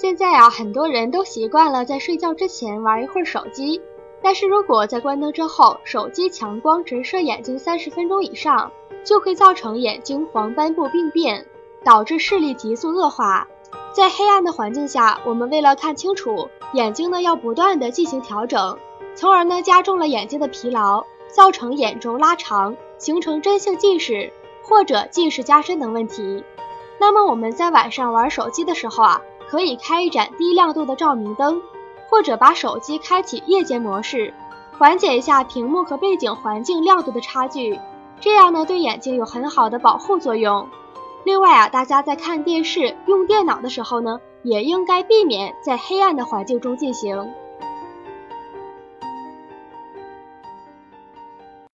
现在啊，很多人都习惯了在睡觉之前玩一会儿手机，但是如果在关灯之后，手机强光直射眼睛三十分钟以上，就会造成眼睛黄斑部病变，导致视力急速恶化。在黑暗的环境下，我们为了看清楚，眼睛呢要不断的进行调整，从而呢加重了眼睛的疲劳，造成眼轴拉长，形成真性近视或者近视加深等问题。那么我们在晚上玩手机的时候啊，可以开一盏低亮度的照明灯，或者把手机开启夜间模式，缓解一下屏幕和背景环境亮度的差距，这样呢对眼睛有很好的保护作用。另外啊，大家在看电视、用电脑的时候呢，也应该避免在黑暗的环境中进行。